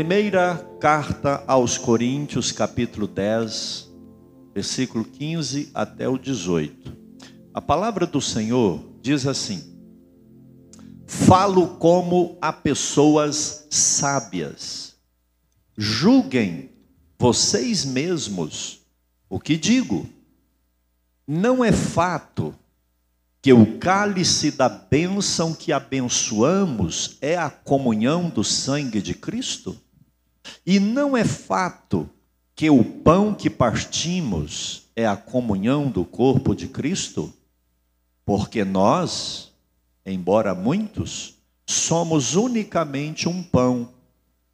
Primeira carta aos Coríntios, capítulo 10, versículo 15 até o 18. A palavra do Senhor diz assim: Falo como a pessoas sábias. Julguem vocês mesmos o que digo. Não é fato que o cálice da bênção que abençoamos é a comunhão do sangue de Cristo? E não é fato que o pão que partimos é a comunhão do corpo de Cristo? Porque nós, embora muitos, somos unicamente um pão,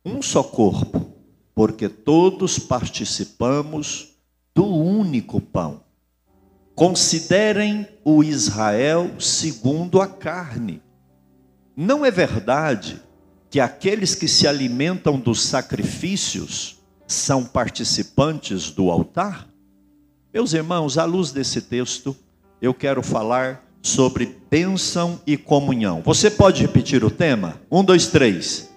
um só corpo, porque todos participamos do único pão. Considerem o Israel segundo a carne. Não é verdade que aqueles que se alimentam dos sacrifícios são participantes do altar? Meus irmãos, à luz desse texto, eu quero falar sobre bênção e comunhão. Você pode repetir o tema? Um, dois, três.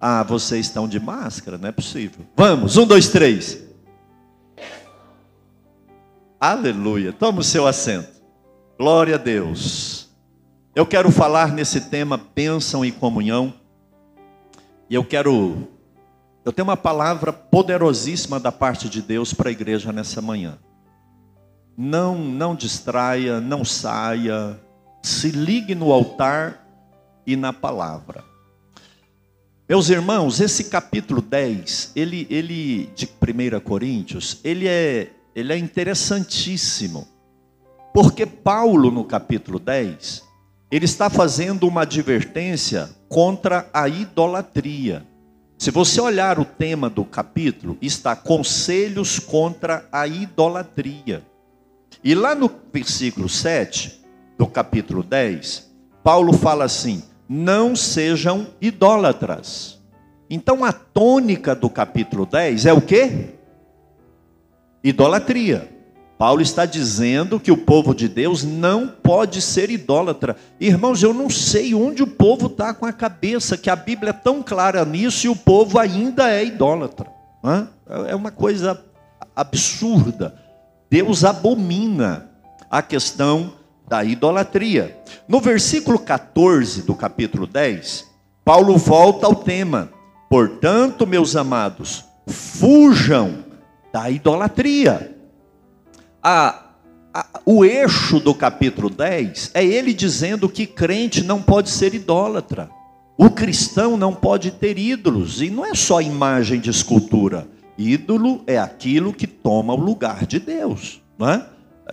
Ah, vocês estão de máscara, não é possível. Vamos, um, dois, três. Aleluia. Toma o seu assento. Glória a Deus. Eu quero falar nesse tema bênção e comunhão. E eu quero eu tenho uma palavra poderosíssima da parte de Deus para a igreja nessa manhã. Não não distraia, não saia. Se ligue no altar e na palavra. Meus irmãos, esse capítulo 10, ele, ele de 1 Coríntios, ele é ele é interessantíssimo. Porque Paulo, no capítulo 10, ele está fazendo uma advertência contra a idolatria. Se você olhar o tema do capítulo, está conselhos contra a idolatria. E lá no versículo 7 do capítulo 10, Paulo fala assim: não sejam idólatras. Então a tônica do capítulo 10 é o quê? idolatria. Paulo está dizendo que o povo de Deus não pode ser idólatra. Irmãos, eu não sei onde o povo está com a cabeça, que a Bíblia é tão clara nisso e o povo ainda é idólatra. É uma coisa absurda. Deus abomina a questão da idolatria. No versículo 14 do capítulo 10, Paulo volta ao tema. Portanto, meus amados, fujam da idolatria. A, a, o eixo do capítulo 10 é ele dizendo que crente não pode ser idólatra. O cristão não pode ter ídolos, e não é só imagem de escultura. Ídolo é aquilo que toma o lugar de Deus. Não é?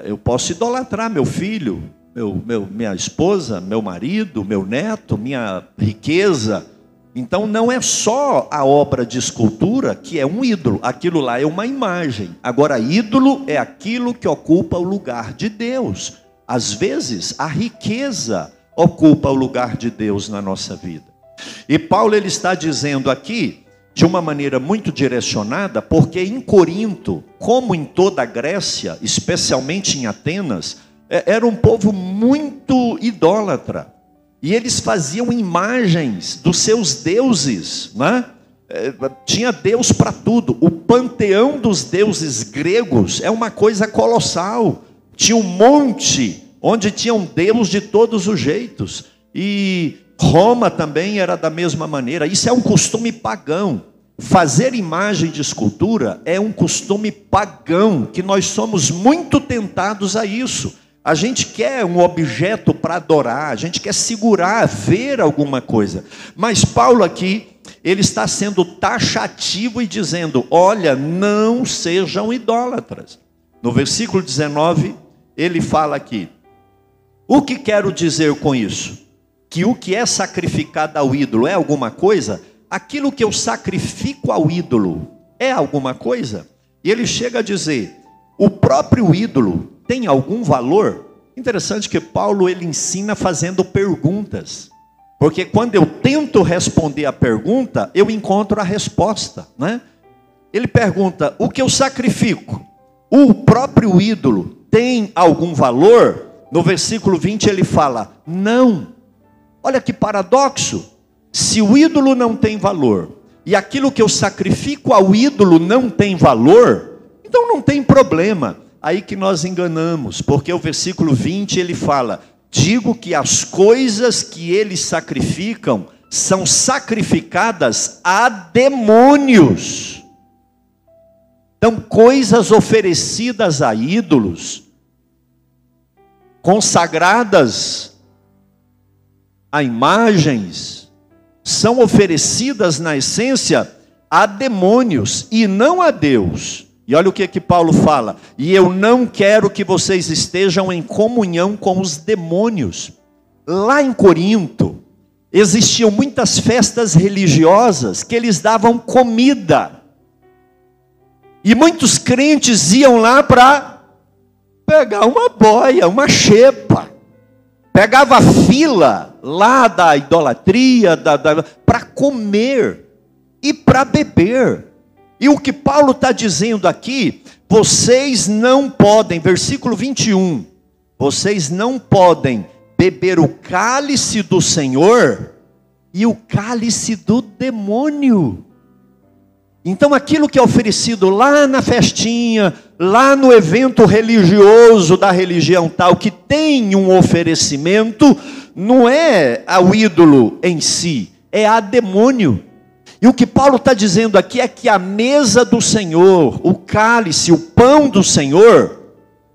Eu posso idolatrar meu filho, meu, meu, minha esposa, meu marido, meu neto, minha riqueza, então não é só a obra de escultura que é um ídolo, aquilo lá é uma imagem. Agora, ídolo é aquilo que ocupa o lugar de Deus. Às vezes, a riqueza ocupa o lugar de Deus na nossa vida. E Paulo ele está dizendo aqui de uma maneira muito direcionada, porque em Corinto, como em toda a Grécia, especialmente em Atenas, é, era um povo muito idólatra. E eles faziam imagens dos seus deuses, né? É, tinha Deus para tudo. O panteão dos deuses gregos é uma coisa colossal. Tinha um monte onde tinha um Deus de todos os jeitos. E Roma também era da mesma maneira. Isso é um costume pagão. Fazer imagem de escultura é um costume pagão, que nós somos muito tentados a isso. A gente quer um objeto para adorar, a gente quer segurar, ver alguma coisa. Mas Paulo aqui, ele está sendo taxativo e dizendo: olha, não sejam idólatras. No versículo 19, ele fala aqui: o que quero dizer com isso? Que o que é sacrificado ao ídolo é alguma coisa? Aquilo que eu sacrifico ao ídolo é alguma coisa? E ele chega a dizer: o próprio ídolo tem algum valor? Interessante que Paulo ele ensina fazendo perguntas. Porque quando eu tento responder a pergunta, eu encontro a resposta, né? Ele pergunta: "O que eu sacrifico? O próprio ídolo tem algum valor?" No versículo 20 ele fala: "Não. Olha que paradoxo. Se o ídolo não tem valor e aquilo que eu sacrifico ao ídolo não tem valor, então não tem problema. Aí que nós enganamos, porque o versículo 20 ele fala: Digo que as coisas que eles sacrificam são sacrificadas a demônios. Então, coisas oferecidas a ídolos, consagradas a imagens, são oferecidas na essência a demônios e não a Deus. E olha o que que Paulo fala: "E eu não quero que vocês estejam em comunhão com os demônios". Lá em Corinto existiam muitas festas religiosas que eles davam comida. E muitos crentes iam lá para pegar uma boia, uma xepa. Pegava fila lá da idolatria, da, da para comer e para beber. E o que Paulo está dizendo aqui, vocês não podem, versículo 21, vocês não podem beber o cálice do Senhor e o cálice do demônio. Então, aquilo que é oferecido lá na festinha, lá no evento religioso da religião tal, que tem um oferecimento, não é ao ídolo em si, é a demônio. E o que Paulo está dizendo aqui é que a mesa do Senhor, o cálice, o pão do Senhor,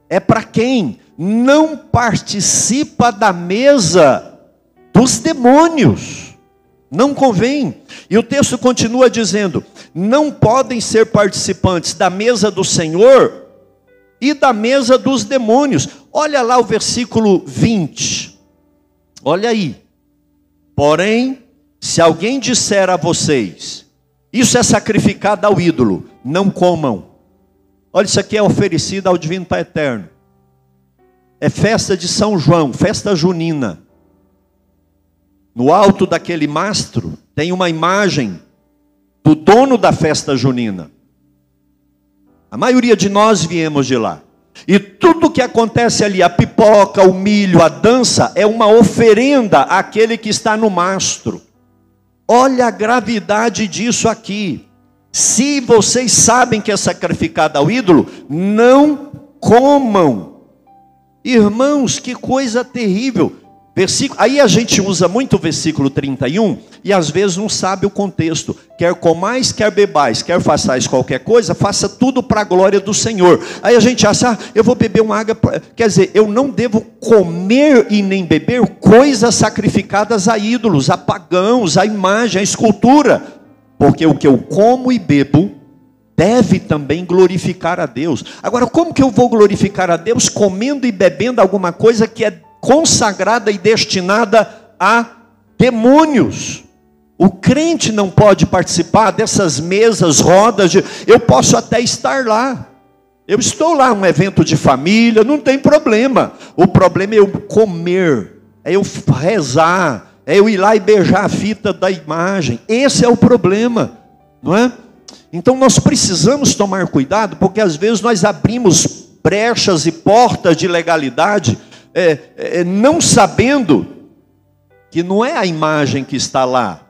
é para quem não participa da mesa dos demônios. Não convém. E o texto continua dizendo: não podem ser participantes da mesa do Senhor e da mesa dos demônios. Olha lá o versículo 20. Olha aí. Porém, se alguém disser a vocês, isso é sacrificado ao ídolo, não comam. Olha, isso aqui é oferecido ao Divino Pai Eterno. É festa de São João, festa junina. No alto daquele mastro tem uma imagem do dono da festa junina. A maioria de nós viemos de lá. E tudo que acontece ali, a pipoca, o milho, a dança, é uma oferenda àquele que está no mastro. Olha a gravidade disso aqui. Se vocês sabem que é sacrificado ao ídolo, não comam. Irmãos, que coisa terrível. Versículo, aí a gente usa muito o versículo 31 e às vezes não sabe o contexto. Quer comais, quer bebais, quer façais qualquer coisa, faça tudo para a glória do Senhor. Aí a gente acha, ah, eu vou beber uma água. Quer dizer, eu não devo comer e nem beber coisas sacrificadas a ídolos, a pagãos, a imagem, a escultura. Porque o que eu como e bebo deve também glorificar a Deus. Agora, como que eu vou glorificar a Deus comendo e bebendo alguma coisa que é consagrada e destinada a demônios. O crente não pode participar dessas mesas, rodas, de, eu posso até estar lá. Eu estou lá, um evento de família, não tem problema. O problema é eu comer, é eu rezar, é eu ir lá e beijar a fita da imagem. Esse é o problema, não é? Então nós precisamos tomar cuidado, porque às vezes nós abrimos brechas e portas de legalidade é, é, não sabendo que não é a imagem que está lá,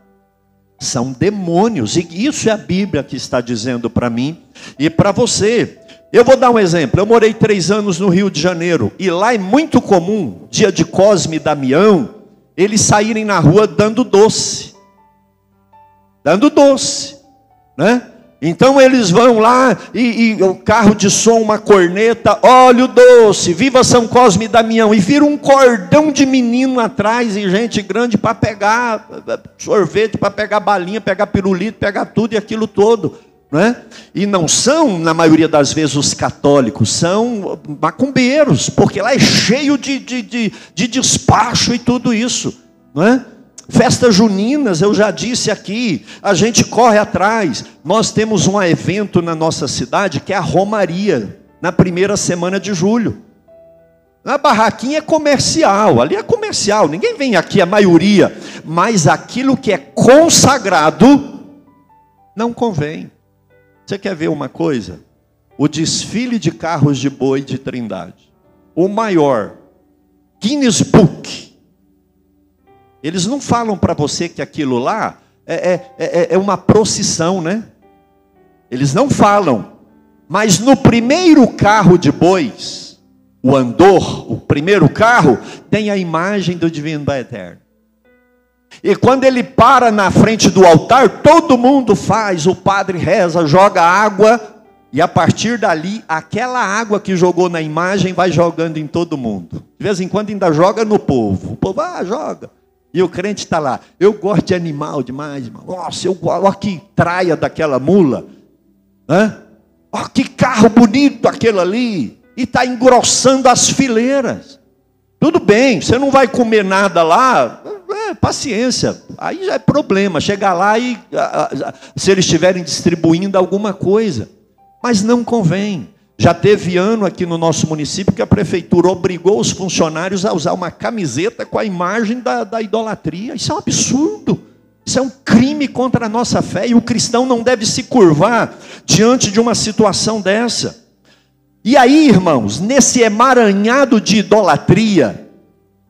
são demônios, e isso é a Bíblia que está dizendo para mim e para você. Eu vou dar um exemplo. Eu morei três anos no Rio de Janeiro, e lá é muito comum, dia de Cosme e Damião, eles saírem na rua dando doce. Dando doce, né? Então eles vão lá e, e, o carro de som, uma corneta, óleo doce, viva São Cosme e Damião, e vira um cordão de menino atrás e gente grande para pegar sorvete, para pegar balinha, pegar pirulito, pegar tudo e aquilo todo. Né? E não são, na maioria das vezes, os católicos, são macumbeiros, porque lá é cheio de, de, de, de despacho e tudo isso. Não é? Festas juninas, eu já disse aqui, a gente corre atrás. Nós temos um evento na nossa cidade que é a Romaria, na primeira semana de julho. A barraquinha é comercial, ali é comercial, ninguém vem aqui, a maioria, mas aquilo que é consagrado não convém. Você quer ver uma coisa? O desfile de carros de boi de Trindade, o maior, Guinness Book, Eles não falam para você que aquilo lá é, é, é, é uma procissão, né? Eles não falam. Mas no primeiro carro de bois, o andor, o primeiro carro, tem a imagem do Divino Pai Eterno. E quando ele para na frente do altar, todo mundo faz, o padre reza, joga água, e a partir dali, aquela água que jogou na imagem vai jogando em todo mundo. De vez em quando ainda joga no povo. O povo, ah, joga. E o crente está lá. Eu gosto de animal demais, irmão. Nossa, eu gosto. Olha que traia daquela mula. Hã? Olha que carro bonito aquele ali. E está engrossando as fileiras. Tudo bem, você não vai comer nada lá, é, paciência. Aí já é problema. Chegar lá e se eles estiverem distribuindo alguma coisa. Mas não convém. Já teve ano aqui no nosso município que a prefeitura obrigou os funcionários a usar uma camiseta com a imagem da, da idolatria. Isso é um absurdo. Isso é um crime contra a nossa fé. E o cristão não deve se curvar diante de uma situação dessa. E aí, irmãos, nesse emaranhado de idolatria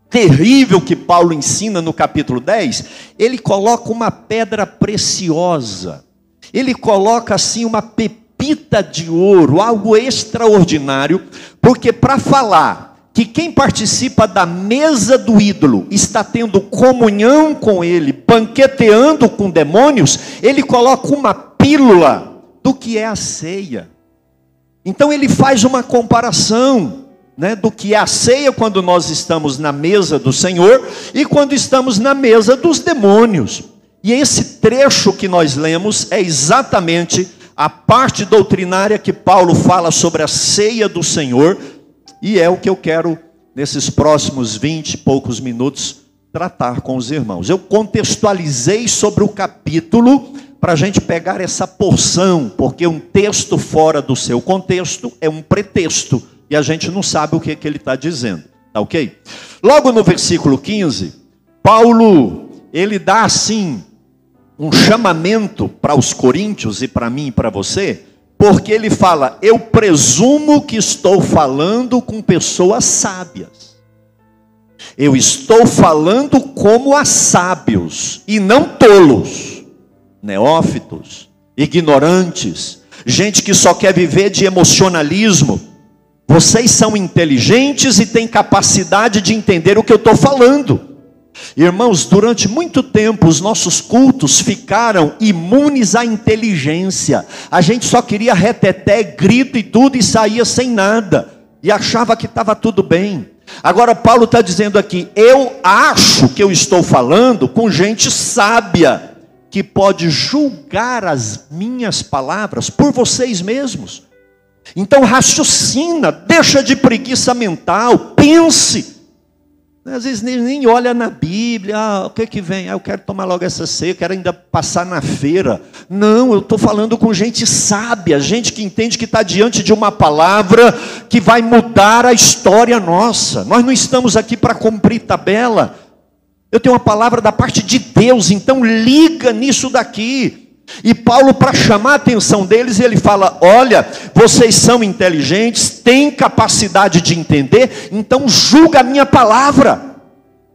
terrível que Paulo ensina no capítulo 10, ele coloca uma pedra preciosa. Ele coloca assim uma pepita pepita de ouro, algo extraordinário, porque para falar que quem participa da mesa do ídolo está tendo comunhão com ele, banqueteando com demônios, ele coloca uma pílula do que é a ceia. Então ele faz uma comparação né, do que é a ceia quando nós estamos na mesa do Senhor e quando estamos na mesa dos demônios. E esse trecho que nós lemos é exatamente a parte doutrinária que Paulo fala sobre a ceia do Senhor, e é o que eu quero, nesses próximos vinte e poucos minutos, tratar com os irmãos. Eu contextualizei sobre o capítulo para a gente pegar essa porção, porque um texto fora do seu contexto é um pretexto, e a gente não sabe o que, é que ele está dizendo, tá ok? Logo no versículo 15, Paulo, ele dá assim um chamamento para os coríntios e para mim e para você, porque ele fala: Eu presumo que estou falando com pessoas sábias. Eu estou falando como a sábios e não tolos, neófitos, ignorantes, gente que só quer viver de emocionalismo. Vocês são inteligentes e têm capacidade de entender o que eu estou falando. Irmãos, durante muito tempo os nossos cultos ficaram imunes à inteligência. A gente só queria reteté, grito e tudo e saía sem nada. E achava que estava tudo bem. Agora Paulo está dizendo aqui: eu acho que eu estou falando com gente sábia, que pode julgar as minhas palavras por vocês mesmos. Então raciocina, deixa de preguiça mental, pense às vezes nem, nem olha na Bíblia, ah, o que que vem? Ah, eu quero tomar logo essa ceia, eu quero ainda passar na feira. Não, eu estou falando com gente sábia, gente que entende que está diante de uma palavra que vai mudar a história nossa. Nós não estamos aqui para cumprir tabela. Eu tenho uma palavra da parte de Deus, então liga nisso daqui. E Paulo, para chamar a atenção deles, ele fala: Olha, vocês são inteligentes, têm capacidade de entender, então julga a minha palavra.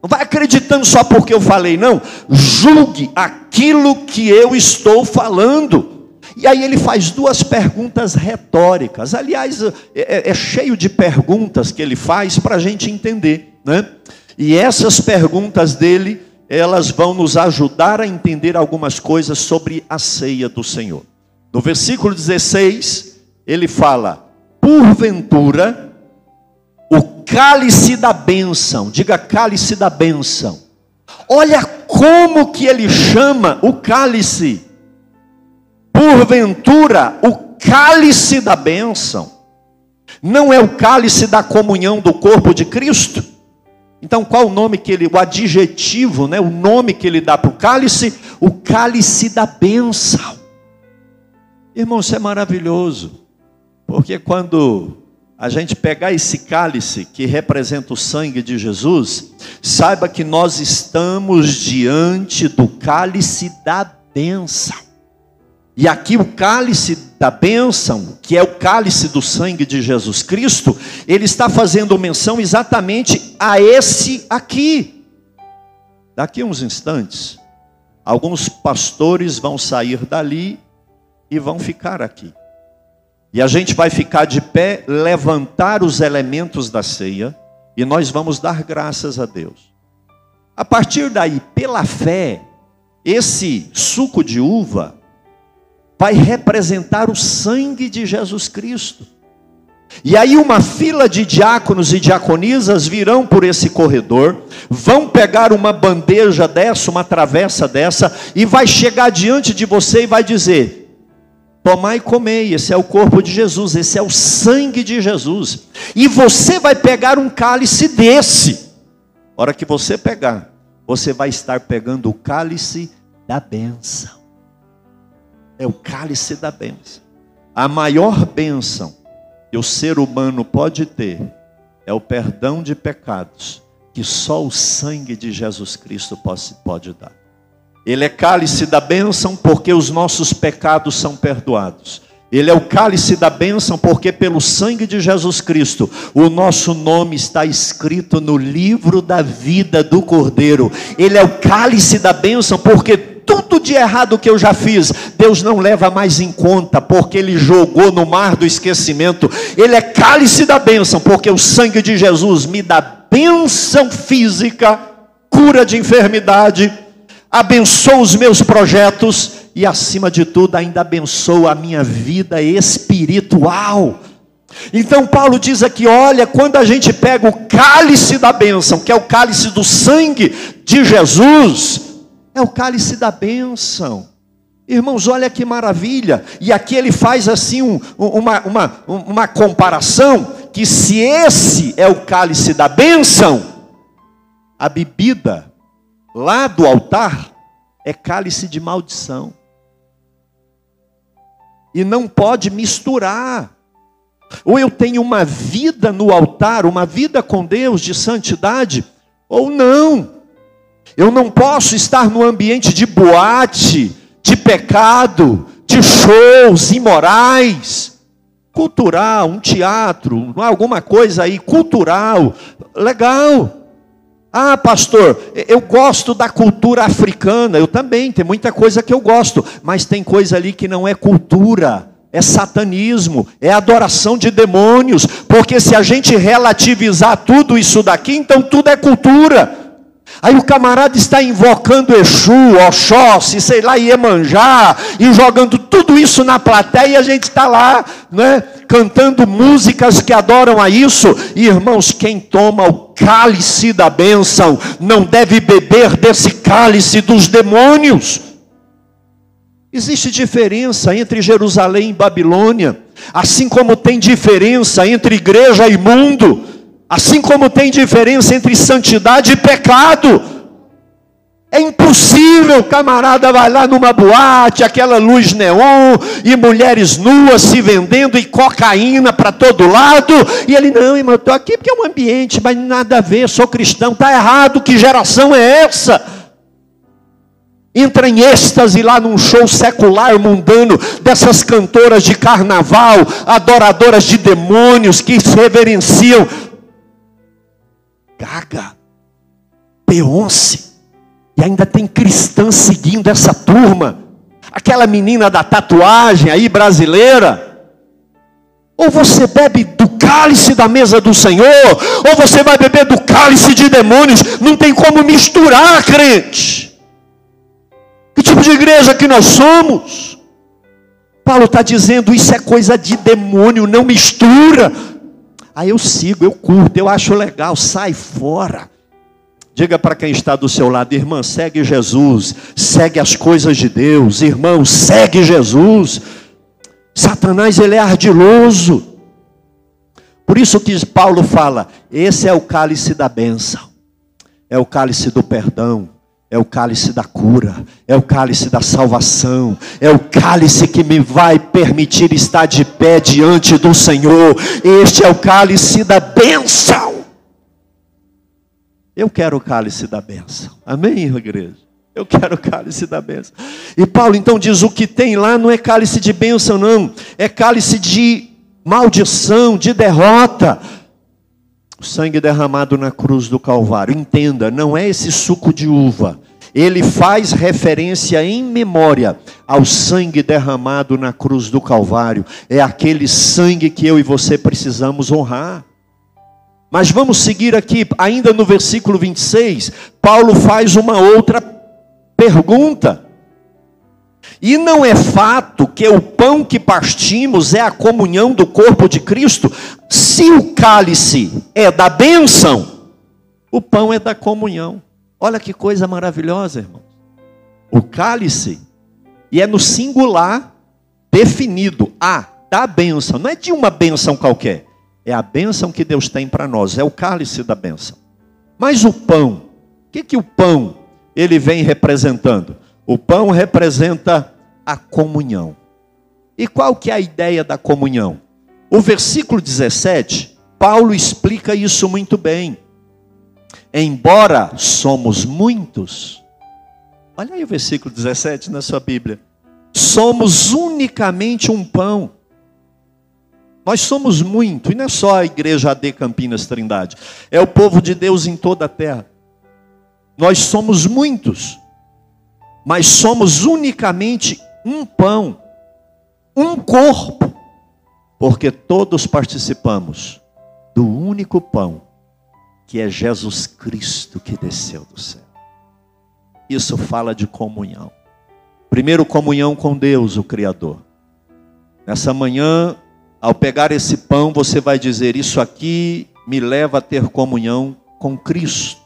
Não vai acreditando só porque eu falei, não. Julgue aquilo que eu estou falando. E aí ele faz duas perguntas retóricas. Aliás, é, é, é cheio de perguntas que ele faz para a gente entender. Né? E essas perguntas dele elas vão nos ajudar a entender algumas coisas sobre a ceia do Senhor. No versículo 16, ele fala: Porventura, o cálice da bênção, diga cálice da bênção. Olha como que ele chama o cálice. Porventura, o cálice da bênção. Não é o cálice da comunhão do corpo de Cristo? Então, qual o nome que ele, o adjetivo, né, o nome que ele dá para o cálice? O cálice da bênção. Irmão, isso é maravilhoso, porque quando a gente pegar esse cálice que representa o sangue de Jesus, saiba que nós estamos diante do cálice da bênção. E aqui o cálice da bênção, que é o cálice do sangue de Jesus Cristo, ele está fazendo menção exatamente a esse aqui. Daqui a uns instantes, alguns pastores vão sair dali e vão ficar aqui. E a gente vai ficar de pé, levantar os elementos da ceia e nós vamos dar graças a Deus. A partir daí, pela fé, esse suco de uva vai representar o sangue de Jesus Cristo. E aí uma fila de diáconos e diaconisas virão por esse corredor, vão pegar uma bandeja dessa, uma travessa dessa, e vai chegar diante de você e vai dizer: Tomai e comei, esse é o corpo de Jesus, esse é o sangue de Jesus. E você vai pegar um cálice desse. A hora que você pegar, você vai estar pegando o cálice da bênção. É o cálice da bênção. A maior bênção que o ser humano pode ter é o perdão de pecados que só o sangue de Jesus Cristo pode, pode dar. Ele é cálice da bênção porque os nossos pecados são perdoados. Ele é o cálice da bênção, porque pelo sangue de Jesus Cristo, o nosso nome está escrito no livro da vida do Cordeiro. Ele é o cálice da bênção, porque tudo de errado que eu já fiz, Deus não leva mais em conta, porque Ele jogou no mar do esquecimento. Ele é cálice da bênção, porque o sangue de Jesus me dá bênção física, cura de enfermidade, abençoa os meus projetos e, acima de tudo, ainda abençoa a minha vida espiritual. Então, Paulo diz aqui: olha, quando a gente pega o cálice da bênção, que é o cálice do sangue de Jesus, é o cálice da bênção. Irmãos, olha que maravilha. E aqui ele faz assim um, uma, uma, uma comparação: que se esse é o cálice da bênção, a bebida lá do altar é cálice de maldição. E não pode misturar. Ou eu tenho uma vida no altar, uma vida com Deus de santidade, ou não. Eu não posso estar no ambiente de boate, de pecado, de shows imorais, cultural, um teatro, alguma coisa aí cultural, legal. Ah, pastor, eu gosto da cultura africana, eu também, tem muita coisa que eu gosto, mas tem coisa ali que não é cultura, é satanismo, é adoração de demônios, porque se a gente relativizar tudo isso daqui, então tudo é cultura. Aí o camarada está invocando Exu, Oxóssi, sei lá, Iemanjá, e jogando tudo isso na plateia, e a gente está lá, né, cantando músicas que adoram a isso. E, irmãos, quem toma o cálice da bênção não deve beber desse cálice dos demônios. Existe diferença entre Jerusalém e Babilônia, assim como tem diferença entre igreja e mundo. Assim como tem diferença entre santidade e pecado. É impossível, camarada vai lá numa boate, aquela luz neon e mulheres nuas se vendendo e cocaína para todo lado. E ele, não, irmão, estou aqui porque é um ambiente, mas nada a ver, sou cristão. Está errado, que geração é essa? Entra em êxtase lá num show secular mundano dessas cantoras de carnaval, adoradoras de demônios que se reverenciam Gaga, Beyoncé, e ainda tem cristã seguindo essa turma. Aquela menina da tatuagem aí brasileira. Ou você bebe do cálice da mesa do Senhor, ou você vai beber do cálice de demônios. Não tem como misturar, crente. Que tipo de igreja que nós somos? Paulo está dizendo: isso é coisa de demônio, não mistura. Aí eu sigo, eu curto, eu acho legal, sai fora. Diga para quem está do seu lado, irmã, segue Jesus, segue as coisas de Deus, irmão, segue Jesus. Satanás ele é ardiloso. Por isso que Paulo fala, esse é o cálice da bênção, é o cálice do perdão, é o cálice da cura, é o cálice da salvação, é o cálice que me vai permitir estar de pé diante do Senhor. Este é o cálice da bênção. Eu quero o cálice da bênção. Amém, igreja? Eu quero o cálice da bênção. E Paulo então diz: o que tem lá não é cálice de bênção, não, é cálice de maldição, de derrota. O sangue derramado na cruz do Calvário. Entenda, não é esse suco de uva. Ele faz referência em memória ao sangue derramado na cruz do Calvário. É aquele sangue que eu e você precisamos honrar. Mas vamos seguir aqui, ainda no versículo 26, Paulo faz uma outra pergunta. E não é fato que o pão que partimos é a comunhão do corpo de Cristo? Se o cálice é da bênção, o pão é da comunhão. Olha que coisa maravilhosa, irmão. O cálice, e é no singular definido, a da bênção, não é de uma bênção qualquer, é a bênção que Deus tem para nós, é o cálice da bênção. Mas o pão, o que, que o pão ele vem representando? O pão representa a comunhão. E qual que é a ideia da comunhão? O versículo 17, Paulo explica isso muito bem. Embora somos muitos, olha aí o versículo 17 na sua Bíblia. Somos unicamente um pão. Nós somos muito, e não é só a igreja AD Campinas Trindade, é o povo de Deus em toda a terra. Nós somos muitos, mas somos unicamente um pão, um corpo, porque todos participamos do único pão, que é Jesus Cristo que desceu do céu. Isso fala de comunhão. Primeiro, comunhão com Deus, o Criador. Nessa manhã, ao pegar esse pão, você vai dizer: Isso aqui me leva a ter comunhão com Cristo.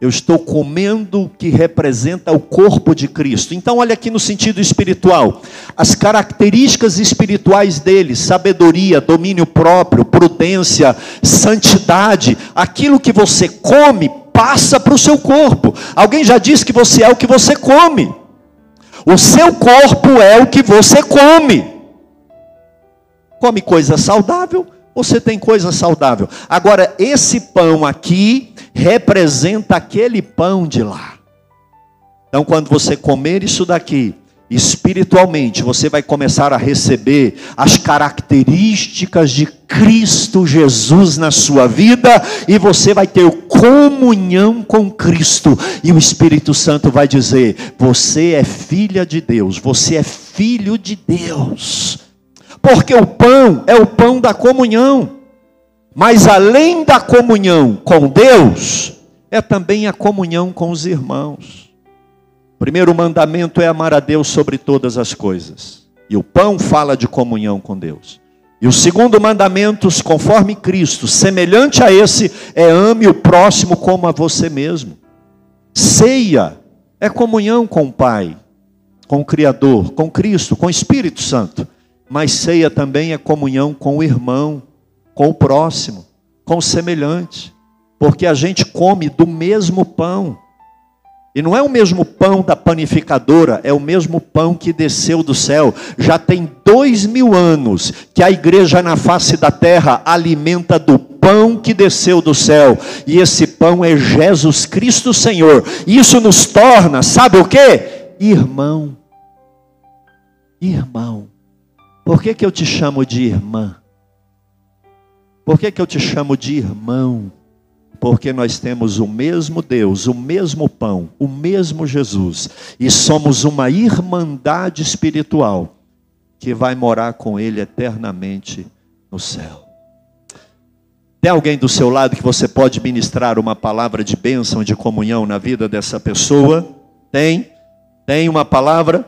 Eu estou comendo o que representa o corpo de Cristo. Então, olha aqui no sentido espiritual. As características espirituais dele: sabedoria, domínio próprio, prudência, santidade. Aquilo que você come passa para o seu corpo. Alguém já disse que você é o que você come. O seu corpo é o que você come. Come coisa saudável, você tem coisa saudável. Agora, esse pão aqui representa aquele pão de lá. Então, quando você comer isso daqui, espiritualmente, você vai começar a receber as características de Cristo Jesus na sua vida e você vai ter comunhão com Cristo. E o Espírito Santo vai dizer: Você é filha de Deus, você é filho de Deus. Porque o pão é o pão da comunhão. Mas além da comunhão com Deus, é também a comunhão com os irmãos. O primeiro mandamento é amar a Deus sobre todas as coisas. E o pão fala de comunhão com Deus. E o segundo mandamento, conforme Cristo, semelhante a esse, é ame o próximo como a você mesmo. Ceia é comunhão com o Pai, com o Criador, com Cristo, com o Espírito Santo. Mas ceia também é comunhão com o irmão, com o próximo, com o semelhante, porque a gente come do mesmo pão. E não é o mesmo pão da panificadora, é o mesmo pão que desceu do céu. Já tem dois mil anos que a igreja na face da terra alimenta do pão que desceu do céu. E esse pão é Jesus Cristo Senhor. Isso nos torna, sabe o que? Irmão. Irmão. Por que, que eu te chamo de irmã? Por que, que eu te chamo de irmão? Porque nós temos o mesmo Deus, o mesmo pão, o mesmo Jesus, e somos uma irmandade espiritual que vai morar com Ele eternamente no céu. Tem alguém do seu lado que você pode ministrar uma palavra de bênção, de comunhão na vida dessa pessoa? Tem? Tem uma palavra?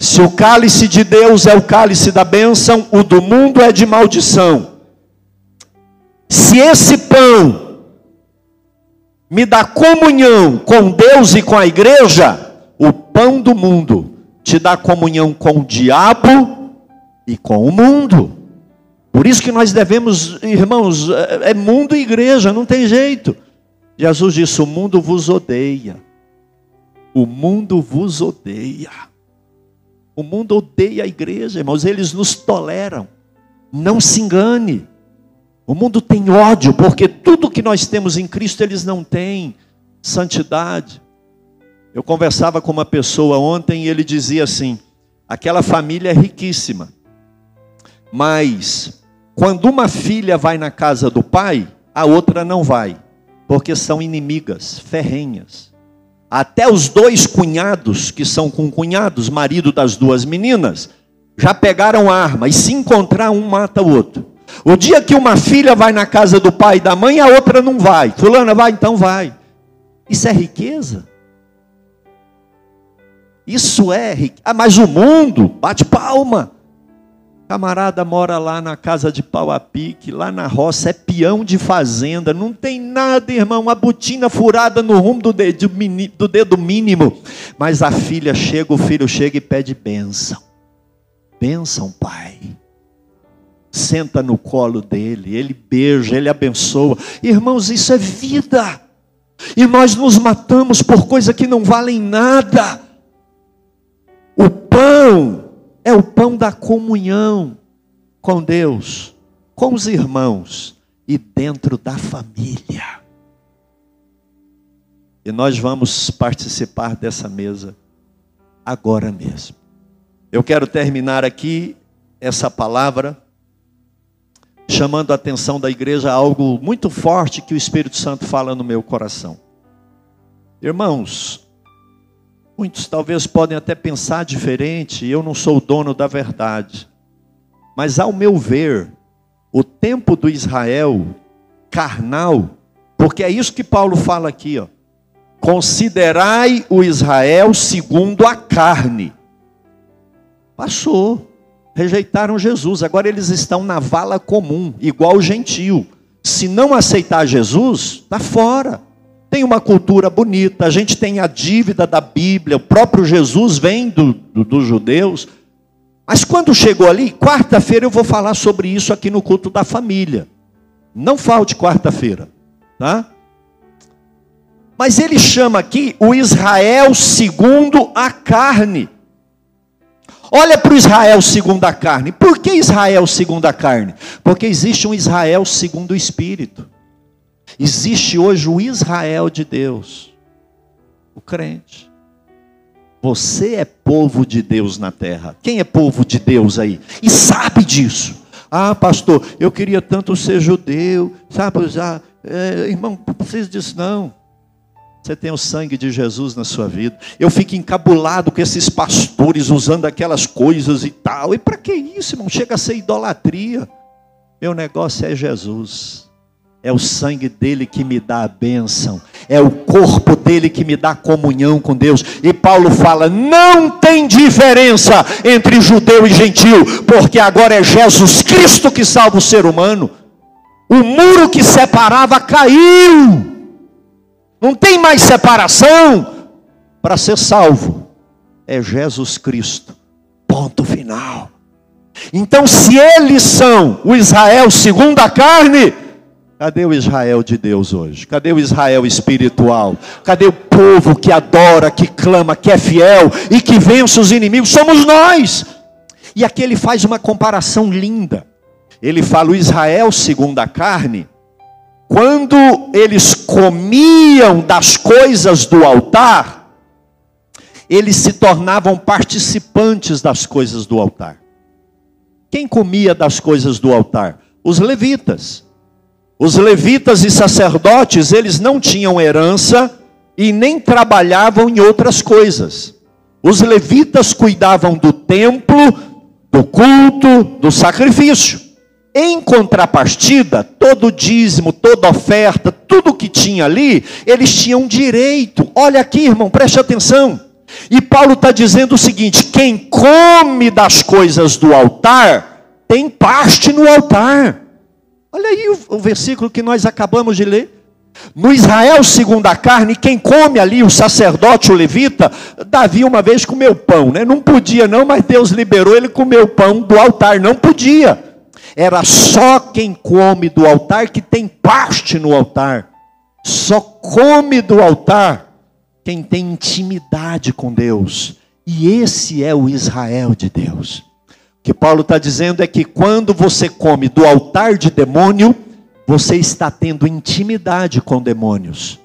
Se o cálice de Deus é o cálice da bênção, o do mundo é de maldição. Se esse pão me dá comunhão com Deus e com a igreja, o pão do mundo te dá comunhão com o diabo e com o mundo. Por isso que nós devemos, irmãos, é, é mundo e igreja, não tem jeito. Jesus disse: O mundo vos odeia. O mundo vos odeia. O mundo odeia a igreja, irmãos, eles nos toleram. Não se engane. O mundo tem ódio, porque tudo que nós temos em Cristo eles não têm santidade. Eu conversava com uma pessoa ontem e ele dizia assim: aquela família é riquíssima, mas quando uma filha vai na casa do pai, a outra não vai, porque são inimigas, ferrenhas. Até os dois cunhados, que são com cunhados, marido das duas meninas, já pegaram arma, e se encontrar, um mata o outro. O dia que uma filha vai na casa do pai e da mãe, a outra não vai. Fulana vai, então vai. Isso é riqueza? Isso é riqueza. Ah, mas o mundo, bate palma. Camarada mora lá na casa de pau a pique, lá na roça, é peão de fazenda, não tem nada, irmão, uma botina furada no rumo do dedo, do dedo mínimo. Mas a filha chega, o filho chega e pede bênção. Bênção, pai. Senta no colo dele, ele beija, ele abençoa. Irmãos, isso é vida. E nós nos matamos por coisa que não valem nada. O pão é o pão da comunhão com Deus, com os irmãos e dentro da família. E nós vamos participar dessa mesa agora mesmo. Eu quero terminar aqui essa palavra chamando a atenção da igreja a algo muito forte que o Espírito Santo fala no meu coração. Irmãos, Muitos talvez podem até pensar diferente, eu não sou o dono da verdade. Mas ao meu ver, o tempo do Israel carnal, porque é isso que Paulo fala aqui, ó. Considerai o Israel segundo a carne. Passou. Rejeitaram Jesus. Agora eles estão na vala comum, igual o gentio. Se não aceitar Jesus, está fora tem uma cultura bonita, a gente tem a dívida da Bíblia, o próprio Jesus vem do, do, dos judeus. Mas quando chegou ali, quarta-feira eu vou falar sobre isso aqui no culto da família. Não falte quarta-feira, tá? Mas ele chama aqui o Israel segundo a carne. Olha para o Israel segundo a carne. Por que Israel segundo a carne? Porque existe um Israel segundo o Espírito. Existe hoje o Israel de Deus, o crente. Você é povo de Deus na terra. Quem é povo de Deus aí? E sabe disso. Ah, pastor, eu queria tanto ser judeu, sabe? Já, é, irmão, não precisa disso não. Você tem o sangue de Jesus na sua vida. Eu fico encabulado com esses pastores usando aquelas coisas e tal. E para que isso, irmão? Chega a ser idolatria. Meu negócio é Jesus. É o sangue dele que me dá a bênção. É o corpo dele que me dá comunhão com Deus. E Paulo fala: não tem diferença entre judeu e gentil, porque agora é Jesus Cristo que salva o ser humano. O muro que separava caiu. Não tem mais separação para ser salvo. É Jesus Cristo. Ponto final. Então, se eles são o Israel segundo a carne, Cadê o Israel de Deus hoje? Cadê o Israel espiritual? Cadê o povo que adora, que clama, que é fiel e que vence os inimigos? Somos nós. E aqui ele faz uma comparação linda. Ele fala: o Israel segundo a carne, quando eles comiam das coisas do altar, eles se tornavam participantes das coisas do altar. Quem comia das coisas do altar? Os levitas. Os levitas e sacerdotes, eles não tinham herança e nem trabalhavam em outras coisas. Os levitas cuidavam do templo, do culto, do sacrifício. Em contrapartida, todo dízimo, toda oferta, tudo que tinha ali, eles tinham direito. Olha aqui, irmão, preste atenção. E Paulo está dizendo o seguinte: quem come das coisas do altar, tem parte no altar. Olha aí o, o versículo que nós acabamos de ler. No Israel segundo a carne, quem come ali, o sacerdote, o levita, Davi uma vez comeu pão, né? Não podia não, mas Deus liberou ele comeu pão do altar, não podia. Era só quem come do altar que tem parte no altar. Só come do altar quem tem intimidade com Deus. E esse é o Israel de Deus. Que Paulo está dizendo é que quando você come do altar de demônio, você está tendo intimidade com demônios.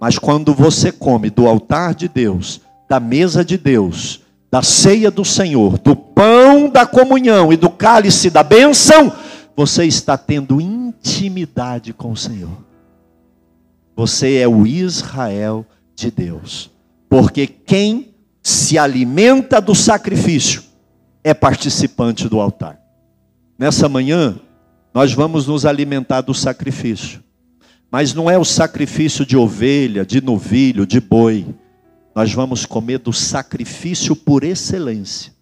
Mas quando você come do altar de Deus, da mesa de Deus, da ceia do Senhor, do pão da comunhão e do cálice da bênção, você está tendo intimidade com o Senhor. Você é o Israel de Deus. Porque quem se alimenta do sacrifício é participante do altar. Nessa manhã, nós vamos nos alimentar do sacrifício. Mas não é o sacrifício de ovelha, de novilho, de boi. Nós vamos comer do sacrifício por excelência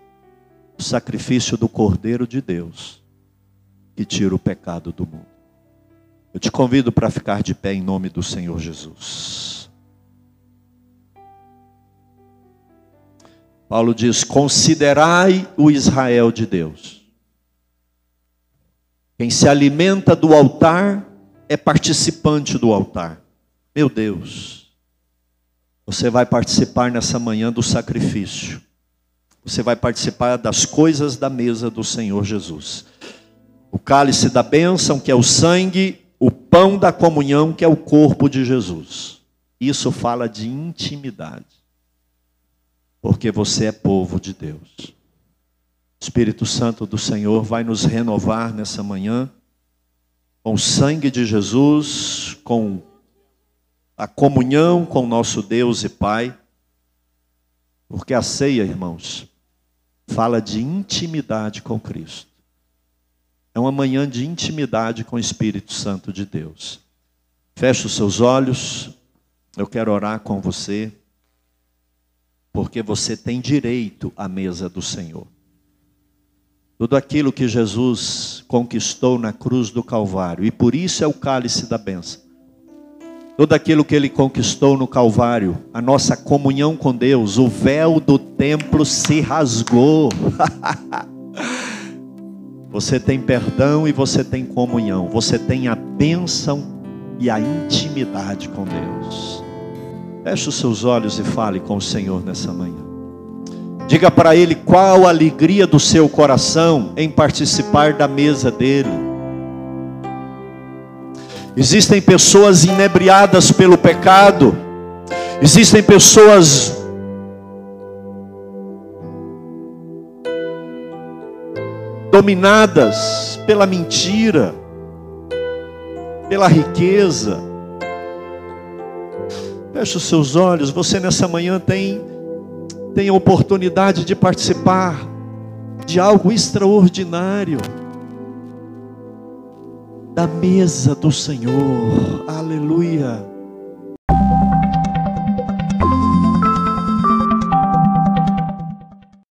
o sacrifício do Cordeiro de Deus, que tira o pecado do mundo. Eu te convido para ficar de pé em nome do Senhor Jesus. Paulo diz: Considerai o Israel de Deus. Quem se alimenta do altar é participante do altar. Meu Deus, você vai participar nessa manhã do sacrifício. Você vai participar das coisas da mesa do Senhor Jesus. O cálice da bênção, que é o sangue, o pão da comunhão, que é o corpo de Jesus. Isso fala de intimidade. Porque você é povo de Deus. O Espírito Santo do Senhor vai nos renovar nessa manhã com o sangue de Jesus, com a comunhão com nosso Deus e Pai. Porque a ceia, irmãos, fala de intimidade com Cristo. É uma manhã de intimidade com o Espírito Santo de Deus. Feche os seus olhos, eu quero orar com você, porque você tem direito à mesa do Senhor. Tudo aquilo que Jesus conquistou na cruz do Calvário, e por isso é o cálice da benção. Tudo aquilo que ele conquistou no Calvário, a nossa comunhão com Deus, o véu do templo se rasgou. você tem perdão e você tem comunhão, você tem a bênção e a intimidade com Deus. Feche os seus olhos e fale com o Senhor nessa manhã. Diga para Ele qual a alegria do seu coração em participar da mesa dele. Existem pessoas inebriadas pelo pecado. Existem pessoas dominadas pela mentira, pela riqueza. Feche os seus olhos. Você nessa manhã tem tem a oportunidade de participar de algo extraordinário da mesa do Senhor. Aleluia.